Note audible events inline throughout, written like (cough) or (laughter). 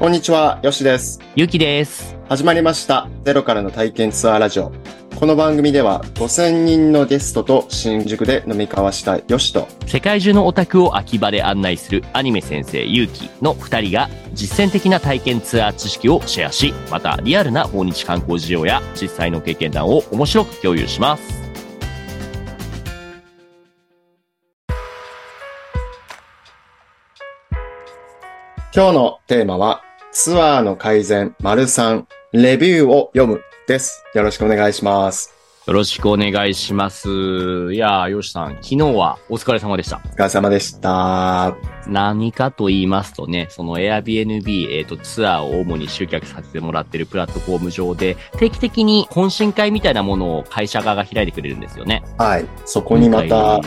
こんにちは、よしです。ゆきです。始まりました。ゼロからの体験ツアーラジオ。この番組では5000人のゲストと新宿で飲み交わしたよしと、世界中のオタクを秋葉で案内するアニメ先生ゆうきの二人が実践的な体験ツアー知識をシェアし、またリアルな訪日観光事情や実際の経験談を面白く共有します。今日のテーマは、ツアーの改善、丸3、レビューを読むです。よろしくお願いします。よろしくお願いします。いやー、よしさん、昨日はお疲れ様でした。お疲れ様でした。何かと言いますとね、その Airbnb、えっ、と、ツアーを主に集客させてもらってるプラットフォーム上で、定期的に懇親会みたいなものを会社側が開いてくれるんですよね。はい。そこにまた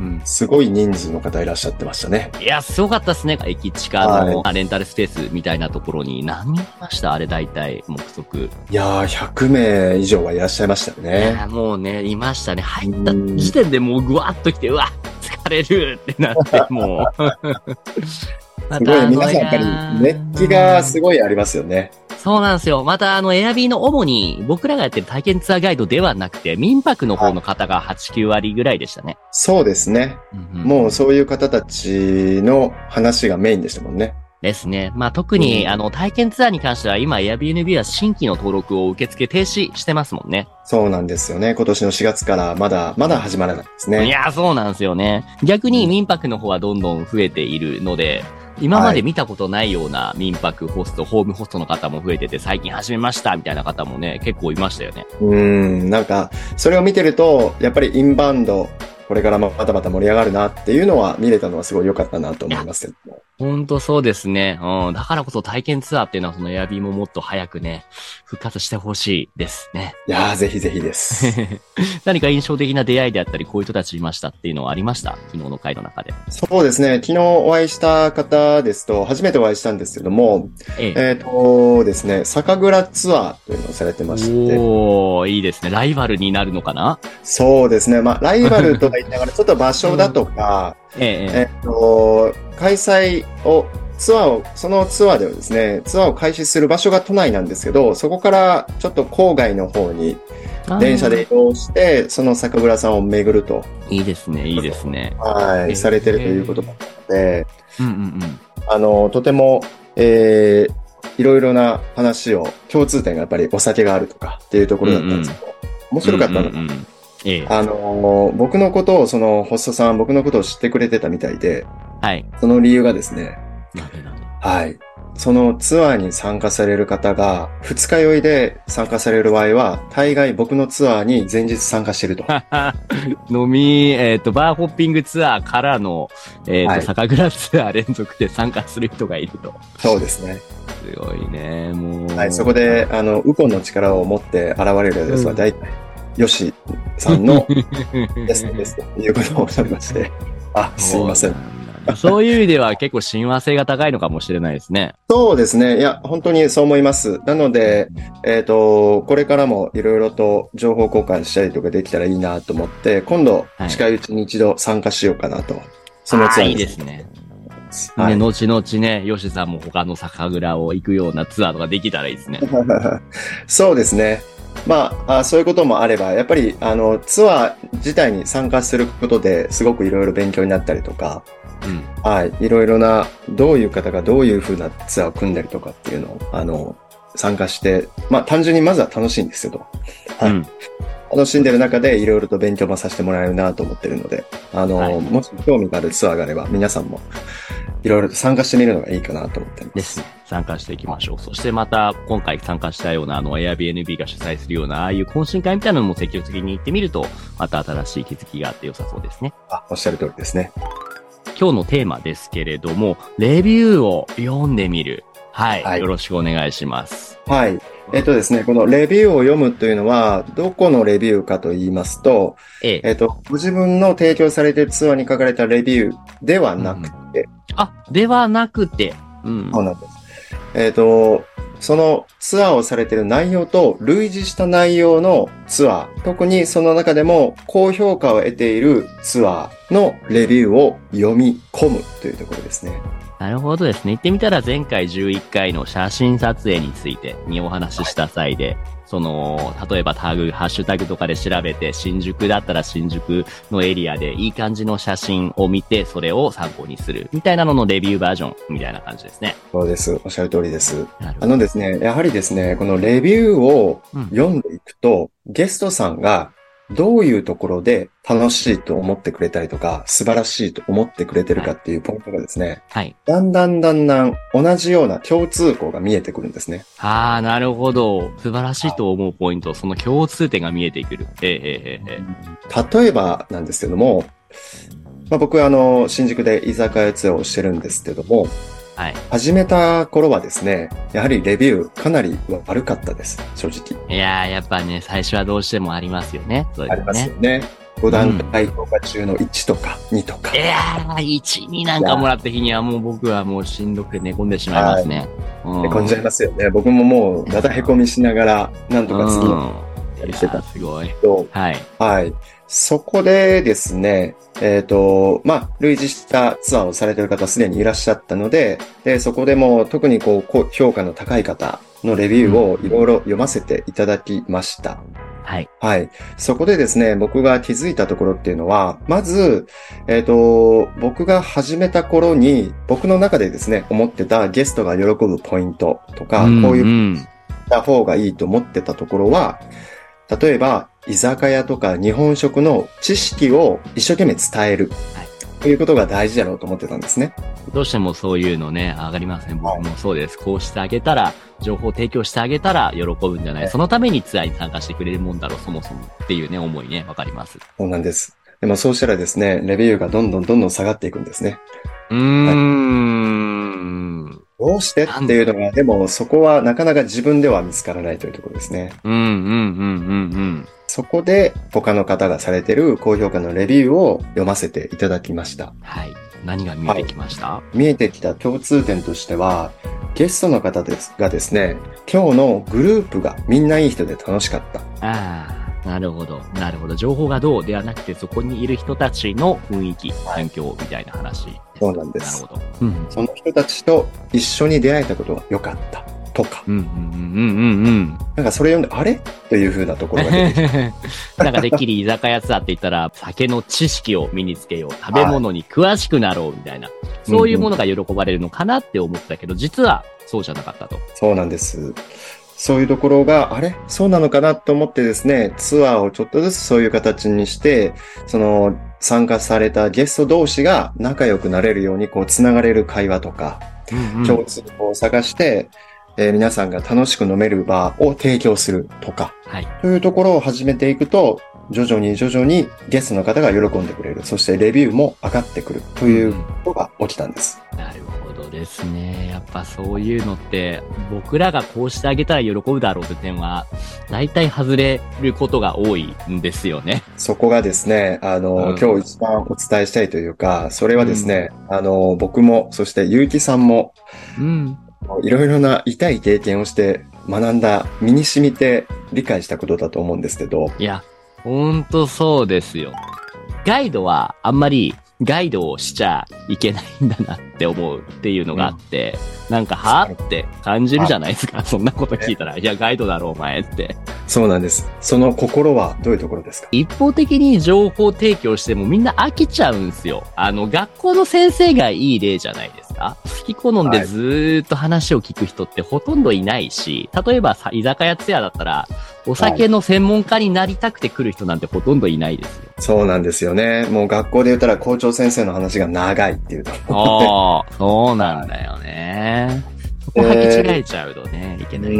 うん。すごい人数の方いらっしゃってましたね。いや、すごかったですね。駅地下のレンタルスペースみたいなところに何人いました？あれ大体、目測。いやー、100名以上はいらっしゃいましたね。や、もうね、いましたね。入った時点でもうぐわっと来て、うわ、疲れるってなって、(laughs) もう。(laughs) (laughs) ますごい、皆さんやっぱり熱気がすごいありますよね。そうなんですよ。また、あの、エアビーの主に、僕らがやってる体験ツアーガイドではなくて、民泊の方の方が8、9割ぐらいでしたね。そうですね。うんうんもうそういう方たちの話がメインでしたもんね。ですね。まあ、特に、うんあの、体験ツアーに関しては、今、Airbnb は新規の登録を受付停止してますもんね。そうなんですよね。今年の4月からまだ、まだ始まらないですいね。やー、そうなんですよね。逆に民泊の方はどんどん増えているので、今まで見たことないような民泊ホスト、ホームホストの方も増えてて、最近始めましたみたいな方もね、結構いましたよね。うーん、なんか、それを見てると、やっぱりインバウンド、これからまたまた盛り上がるなっていうのは見れたのはすごい良かったなと思いますけども。ほんとそうですね。うん。だからこそ体験ツアーっていうのは、そのエアビーももっと早くね、復活してほしいですね。いやー、ぜひぜひです。(laughs) 何か印象的な出会いであったり、こういう人たちいましたっていうのはありました？昨日の回の中で。そうですね。昨日お会いした方ですと、初めてお会いしたんですけども、ええ。えっ、とですね、酒蔵ツアーというのをされてまして、おー、いいですね。ライバルになるのかな？そうですね。まあ、ライバルとか言いながら、ちょっと場所だとか、ええ。えっと、開催を、ツアーを、そのツアーではですね、ツアーを開始する場所が都内なんですけど、そこからちょっと郊外の方に電車で移動して、その酒蔵さんを巡ると、いいですね、いいですね。はい、へーされてるということなので、うんうんうん。あの、とても、えー、いろいろな話を、共通点がやっぱりお酒があるとかっていうところだったんですけど、面白かったのがうんうんうんええ。あの、僕のことを、その、ホストさん、僕のことを知ってくれてたみたいで、はい。その理由がですね、なんでなんではい。そのツアーに参加される方が、二日酔いで参加される場合は、大概僕のツアーに前日参加してると。(laughs) 飲み、えっ、と、バーホッピングツアーからの、えっ、と、はい酒蔵ツアー連続で参加する人がいると。そうですね。すごいね、もう。はい。そこで、あの、ウコンの力を持って現れるやつは、うん大体、ヨシさんのですですということをおっしゃいまして、あ、すいません。そういう意味では結構親和性が高いのかもしれないですね。そうですね。いや、本当にそう思います。なので、えっ、と、これからもいろいろと情報交換したりとかできたらいいなと思って、今度はい、近いうちに一度参加しようかなと。そのツアーいいですね。はいね、後々ね、ヨシさんも他の酒蔵を行くようなツアーとかできたらいいですね。(laughs) そうですね。まああ、そういうこともあれば、やっぱり、あの、ツアー自体に参加することですごくいろいろ勉強になったりとか、うん。はい、いろいろな、どういう方がどういう風なツアーを組んだりとかっていうのを、あの、参加して、まあ、単純にまずは楽しいんですけど、はいうん。楽しんでる中でいろいろと勉強もさせてもらえるなと思ってるので、あの、はいもし興味があるツアーがあれば、皆さんもいろいろと参加してみるのがいいかなと思ってま。ですすね。参加していきましょう。そしてまた、今回参加したような、あの、Airbnb が主催するような、ああいう懇親会みたいなのも積極的に行ってみると、また新しい気づきがあって良さそうですね。あ、おっしゃる通りですね。今日のテーマですけれども、レビューを読んでみる。はい。はいよろしくお願いします。はい。えっとですね、このレビューを読むというのは、どこのレビューかと言いますと、ええ。えっと、ご自分の提供されているツアーに書かれたレビューではなくて、あ、ではなくて、うん。そうなんです。えっと、そのツアーをされている内容と類似した内容のツアー、特にその中でも高評価を得ているツアーのレビューを読み込むというところですね。なるほどですね。言ってみたら前回11回の写真撮影についてにお話しした際で、その、例えばタグ、ハッシュタグとかで調べて、新宿だったら新宿のエリアでいい感じの写真を見て、それを参考にする。みたいなののレビューバージョンみたいな感じですね。そうです。おっしゃる通りです。あのですね、やはりですね、このレビューをうん読んでいくと、ゲストさんがどういうところで楽しいと思ってくれたりとか、素晴らしいと思ってくれてるかっていうポイントがですね、はい。だんだんだんだん同じような共通項が見えてくるんですね。ああ、なるほど。素晴らしいと思うポイント、その共通点が見えてくる。ええええええ例えばなんですけども、まあ、僕はあの、新宿で居酒屋ツアーをしてるんですけども、はい。始めた頃はですね、やはりレビューかなり悪かったです、正直。いやー、やっぱね、最初はどうしてもありますよね。そういうありま。すよね。5段階評価中の1とか2とか。いやー、1、2なんかもらった日にはもう僕はもうしんどくて寝込んでしまいますね。うんへこんじゃいますよね。僕ももう、だだへこみしながら、なんとか次のうん。やりしてたすごい。と、はい。はい。そこでですね、えっ、と、まあ、類似したツアーをされている方すでにいらっしゃったので、で、そこでも特にこうこう、評価の高い方のレビューをいろいろ読ませていただきました。はい。はい。そこでですね、僕が気づいたところっていうのは、まず、えっ、と、僕が始めた頃に、僕の中でですね、思ってたゲストが喜ぶポイントとか、こういううん。った方がいいと思ってたところは、例えば、居酒屋とか日本食の知識を一生懸命伝える。はいということが大事だろうと思ってたんですね。どうしてもそういうのね、上がりますね。僕もそうです。こうしてあげたら、情報提供してあげたら喜ぶんじゃなはいいそのためにツアーに参加してくれるもんだろう、そもそも。っていうね、思いね、わかります。そうなんです。でもそうしたらですね、レビューがどんどんどんどん下がっていくんですね。うーん。どうしてっていうのが、で？もそこはなかなか自分では見つからないというところですね。うん、うん、うん、うん、うん。そこで他の方がされてる高評価のレビューを読ませていただきました。はい。何が見えてきました、見えてきた共通点としては、ゲストの方ですがですね、今日のグループがみんないい人で楽しかった。ああ、なるほど。なるほど。情報がどうではなくて、そこにいる人たちの雰囲気、環境みたいな話。そうなんですなるほど。うん。その人たちと一緒に出会えたことが良かった。とか。うん、うん、うん、うん、なんかそれ読んで、あれ？という風なところが出てきて。うん。なんかてっきり居酒屋ツアーって言ったら、酒の知識を身につけよう。食べ物に詳しくなろうみたいな。そういうものが喜ばれるのかなって思ってたけど、実はそうじゃなかったと。そうなんです。そういうところが、あれ？そうなのかなと思ってですね、ツアーをちょっとずつそういう形にして、その、参加されたゲスト同士が仲良くなれるように、こう、つながれる会話とか、うん共通項を探して、えー皆さんが楽しく飲める場を提供するとか、はい。というところを始めていくと、徐々に徐々にゲストの方が喜んでくれる。そしてレビューも上がってくるということが起きたんです。なるほどですね。やっぱそういうのって、僕らがこうしてあげたら喜ぶだろうって点は、大体外れることが多いんですよね。そこがですね、あの、うん今日一番お伝えしたいというか、それはですね、あの、僕も、そして結城さんも、うん。いろいろな痛い経験をして学んだ、身に染みて理解したことだと思うんですけど、いや、ほんとそうですよ。ガイドはあんまりガイドをしちゃいけないんだなって思うっていうのがあって、なんか、はぁって感じるじゃないですか。(laughs) そんなこと聞いたら、いや、ガイドだろ、お前って。そうなんです。その心はどういうところですか？一方的に情報提供してもみんな飽きちゃうんすよ。あの、学校の先生がいい例じゃないですか？好き好んでずーっと話を聞く人ってほとんどいないし、例えばさ、居酒屋ツアーだったら、お酒の専門家になりたくて来る人なんてほとんどいないですよ。そうなんですよね。もう学校で言ったら校長先生の話が長いっていうところ。ああ、そうなんだよね。(laughs) そこ履き違えちゃうとね、いけない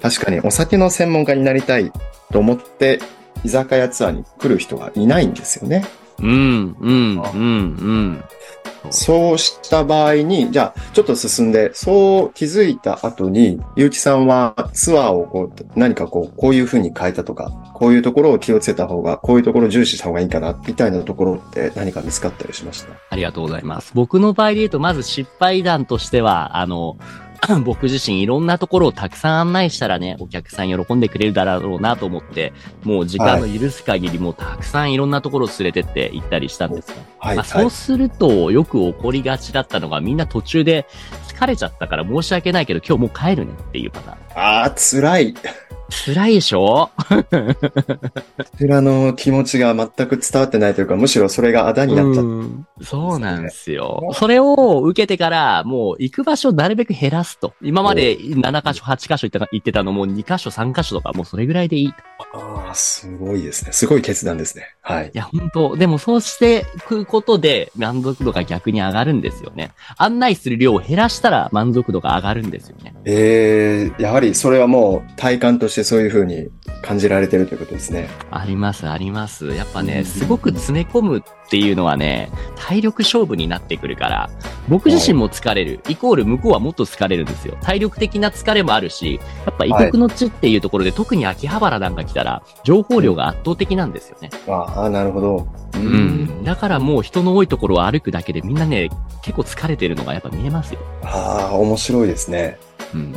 確かにお酒の専門家になりたいと思って居酒屋ツアーに来る人がいないんですよね。うん、うん、うん、うん。そうした場合に、じゃあちょっと進んで、そう気づいた後に、ゆうきさんはツアーをこう何かこう、こういう風に変えたとか、こういうところを気をつけた方が、こういうところを重視した方がいいかな、みたいなところって何か見つかったりしました？ありがとうございます。僕の場合で言うと、まず失敗談としては、あの、(laughs) 僕自身いろんなところをたくさん案内したらね、お客さん喜んでくれるだろうなと思って、もう時間の許す限りもうたくさんいろんなところを連れてって行ったりしたんですね。はい、まあ、はい。そうすると、よく起こりがちだったのが、みんな途中で疲れちゃったから申し訳ないけど、今日もう帰るねっていうパターン。ああ、辛い。辛いでしょ？らの気持ちが全く伝わってないというか、むしろそれがあだになっちゃっうんそうなんですよ。それを受けてから、もう行く場所をなるべく減らすと。今まで7箇所、8箇所行った行ってたのも2箇所、3箇所とか、もうそれぐらいでいい。いた。ああ、すごいですね。すごい決断ですね。はい。や、本当でもそうしていくことで満足度が逆に上がるんですよね。案内する量を減らしたら満足度が上がるんですよね。ええやはりそれはもう体感としてそういうふうに感じられてるということですね。あります、あります。やっぱね、うんすごく詰め込むっていうのはね、体力勝負になってくるから、僕自身も疲れる。イコール向こうはもっと疲れるんですよ。体力的な疲れもあるし、やっぱ異国の地っていうところで、特に秋葉原なんか来たら、情報量が圧倒的なんですよね。ああ、なるほど。うう。ん。だからもう人の多いところを歩くだけでみんなね、結構疲れてるのがやっぱ見えますよ。ああ、面白いですね。うん。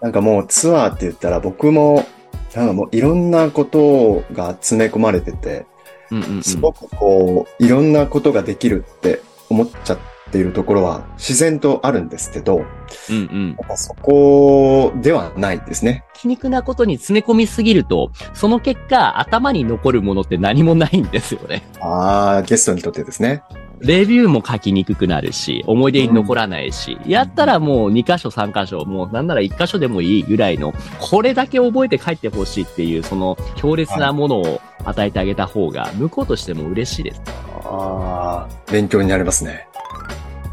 なんかもうツアーって言ったら僕も、なんかもういろんなことが詰め込まれてて、うんうんうん。すごくこう、いろんなことができるって思っちゃっているところは自然とあるんですけど、うんうん。なんかそこではないですね。皮肉なことに詰め込みすぎると、その結果、頭に残るものって何もないんですよね。ああ、ゲストにとってですね。レビューも書きにくくなるし、思い出に残らないし、やったらもう2箇所3箇所、もうなんなら1箇所でもいいぐらいの、これだけ覚えて帰ってほしいっていう、その強烈なものを与えてあげた方が、向こうとしても嬉しいです。ああ、勉強になりますね。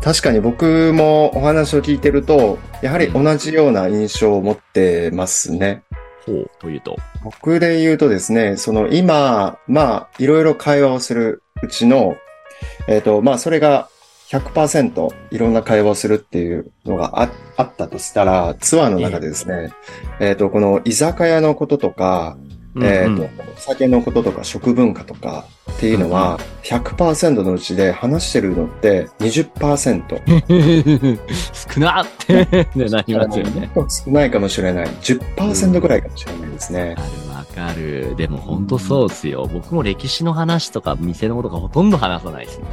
確かに僕もお話を聞いてると、やはり同じような印象を持ってますね。ほう、というと。僕で言うとですね、その今、まあ、いろいろ会話をするうちの、えっ、と、まあ、それが100%いろんな会話をするっていうのがああったとしたら、ツアーの中でですね、えっ、と、この居酒屋のこととか、えっ、うんと、お酒のこととか食文化とかっていうのは、100%のうちで話してるのって20%。う (laughs) ん少なってねなりますよね。(laughs) 少ないかもしれない。10%ぐらいかもしれないですね。わかるわかる。でも本当そうですよ。僕も歴史の話とか店のことかほとんど話さないですね。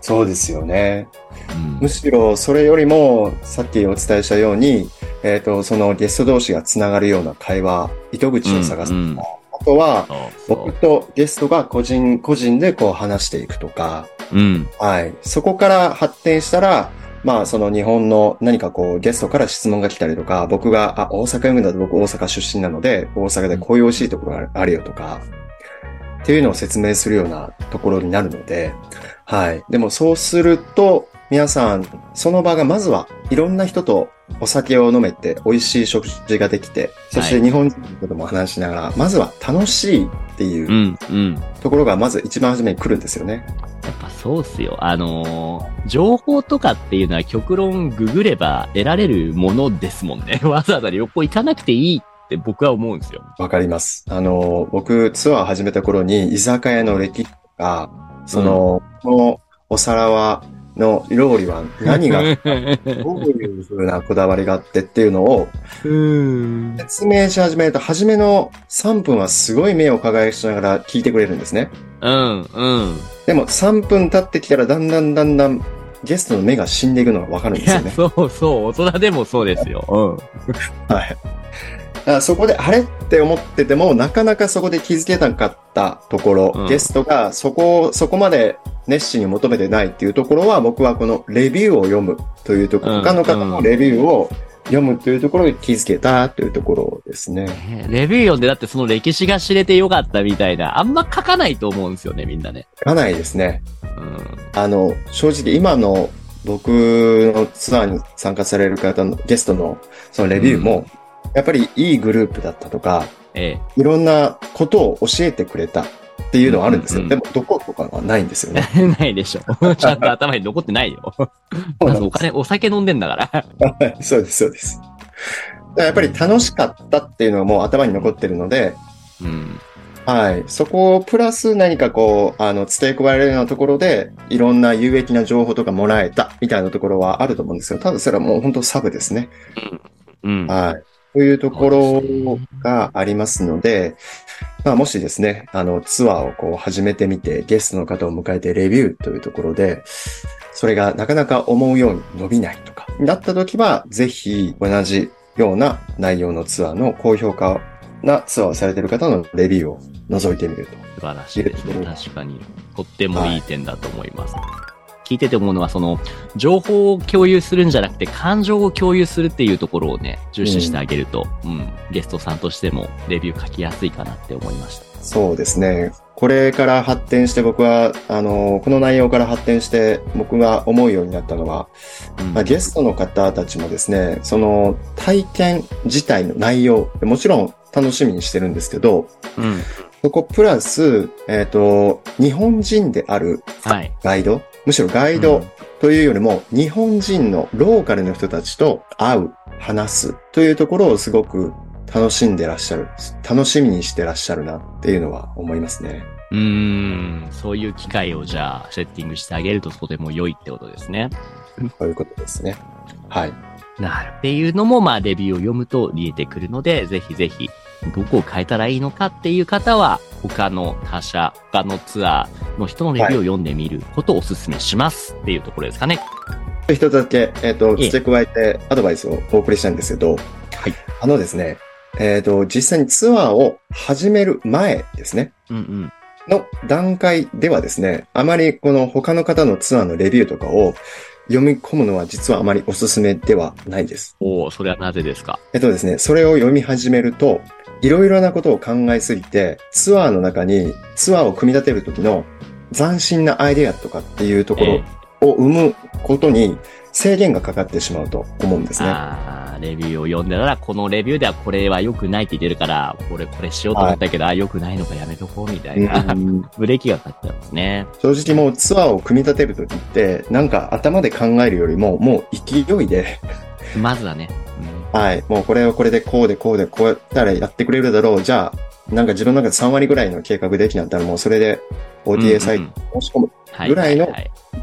そうですよね。うんむしろそれよりも、さっきお伝えしたように、えっ、と、そのゲスト同士がつながるような会話、糸口を探すとか、うんうんあとは、僕とゲストが個人、個人でこう話していくとか、う。うん。はい。そこから発展したら、まあ、その日本の何かこう、ゲストから質問が来たりとか、僕が、あ、大阪読むんだと僕大阪出身なので、大阪でこういう美味しいところがあるよとか、っていうのを説明するようなところになるので、はい。でもそうすると、皆さん、その場がまずはいろんな人とお酒を飲めて美味しい食事ができて、そして日本人のことも話しながら、まずは楽しいっていううんうん。ところがまず一番初めに来るんですよね。やっぱそうっすよ。あのー情報とかっていうのは極論ググれば得られるものですもんね。(laughs) わざわざ旅行行かなくていいって僕は思うんですよ。わかります。あの、僕、ツアー始めた頃に、居酒屋の歴史とか、その、このお皿は、の料理は何が、(laughs) どういう風なこだわりがあってっていうのをうん。説明し始めると、初めの3分はすごい目を輝かしながら聞いてくれるんですね。うん、うん。でも3分経ってきたら、だんだんだんだんゲストの目が死んでいくのがわかるんですよね。そうそう。大人でもそうですよ。(laughs) はい。そこで、あれって思ってても、なかなかそこで気づけなかったところ、うんゲストがそこを、そこまで熱心に求めてないっていうところは、僕はこのレビューを読むというところ、うん他の方のレビューを読むというところに気づけたというところですね。ねレビュー読んでだってその歴史が知れてよかったみたいな、あんま書かないと思うんですよね、みんなね。かないですね。うん。あの、正直今の僕のツアーに参加される方のゲストのそのレビューも、やっぱりいいグループだったとか、えいろんなことを教えてくれたっていうのはあるんですよ。うんうんでも、どことかはないんですよね。え。(laughs) ないでしょ。(laughs) ちゃんと頭に残ってないよ。まずお金、お酒飲んでんだから。はいそうです、そうです。やっぱり楽しかったっていうのがもう頭に残ってるので、うん。はい。そこをプラス何かこう、あの、付け加えられるようなところで、いろんな有益な情報とかもらえたみたいなところはあると思うんですよ。ただそれはもう本当サブですね。うん。はい。というところがありますので、まあもしですね、あの、ツアーをこう始めてみて、ゲストの方を迎えてレビューというところで、それがなかなか思うように伸びないとか、だった時は、ぜひ同じような内容のツアーの高評価なツアーをされている方のレビューを覗いてみると。素晴らしいですね。確かに。とってもいい点だと思います。聞いてて思うのは、その、情報を共有するんじゃなくて、感情を共有するっていうところをね、重視してあげると、うん、ゲストさんとしてもレビュー書きやすいかなって思いました。そうですね。これから発展して僕は、あの、この内容から発展して僕が思うようになったのは、うんまあ、ゲストの方たちもですね、その体験自体の内容、もちろん楽しみにしてるんですけど、うん。そこプラス、えっ、と、日本人であるはい。ガイド、むしろガイうんドというよりも、日本人のローカルの人たちと会う、話すというところをすごく楽しんでらっしゃる、楽しみにしてらっしゃるなっていうのは思いますね。うーん、そういう機会をじゃあ、セッティングしてあげるととても良いってことですね。ということですね。はい。なる。っていうのも、まあ、レビューを読むと見えてくるので、ぜひぜひ、どこを変えたらいいのかっていう方は、他の他社、他のツアーの人のレビューを読んでみることをお勧めしますっていうところですかね。一つだけ、えっ、と、ええ付け加えてアドバイスをお送りしたいんですけど、はい。あのですね、えっ、と、実際にツアーを始める前ですね、うんうん。の段階ではですね、あまりこの他の方のツアーのレビューとかを読み込むのは実はあまりおすすめではないです。おおそれはなぜですか？えっとですね、それを読み始めると、いろいろなことを考えすぎて、ツアーの中にツアーを組み立てる時の斬新なアイデアとかっていうところえを生むことに制限がかかってしまうと思うんですね。あーレビューを読んでたら、このレビューではこれは良くないって言ってるから、俺これしようと思ったけど、あ、良くないのかやめとこうみたいな、うん (laughs) ブレーキがかかっちゃうんですね。正直もうツアーを組み立てるときって、なんか頭で考えるよりも、もう勢いで、まずはね。はい、もうこれはこれでこうでこうでこうやったらやってくれるだろう。じゃあ、なんか自分の中で3割ぐらいの計画できなったらもうそれで OTA サイトうん申し込むはぐらいの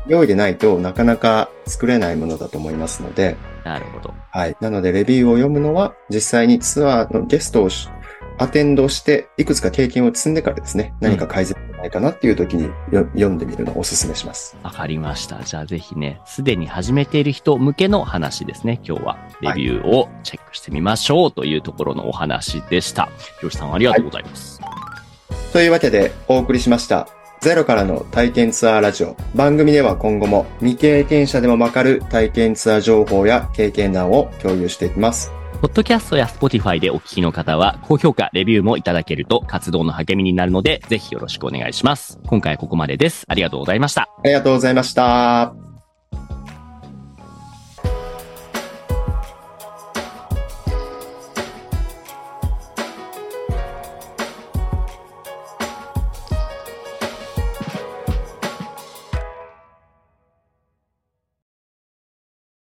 用意でないとなかなか作れないものだと思いますので、なるほど。はい。なのでレビューを読むのは実際にツアーのゲストをしアテンドして、いくつか経験を積んでからですね、何か改善ないかなっていう時によ読んでみるのをお勧めします。わかりました。じゃあぜひね、すでに始めている人向けの話ですね。今日はレビューをチェックしてみましょうというところのお話でした。ひろしさんありがとうございます。というわけでお送りしました。ゼロからの体験ツアーラジオ。番組では今後も未経験者でもわかる体験ツアー情報や経験談を共有していきます。ポッドキャストや Spotify でお聞きの方は、高評価、レビューもいただけると活動の励みになるので、ぜひよろしくお願いします。今回はここまでです。ありがとうございました。ありがとうございました。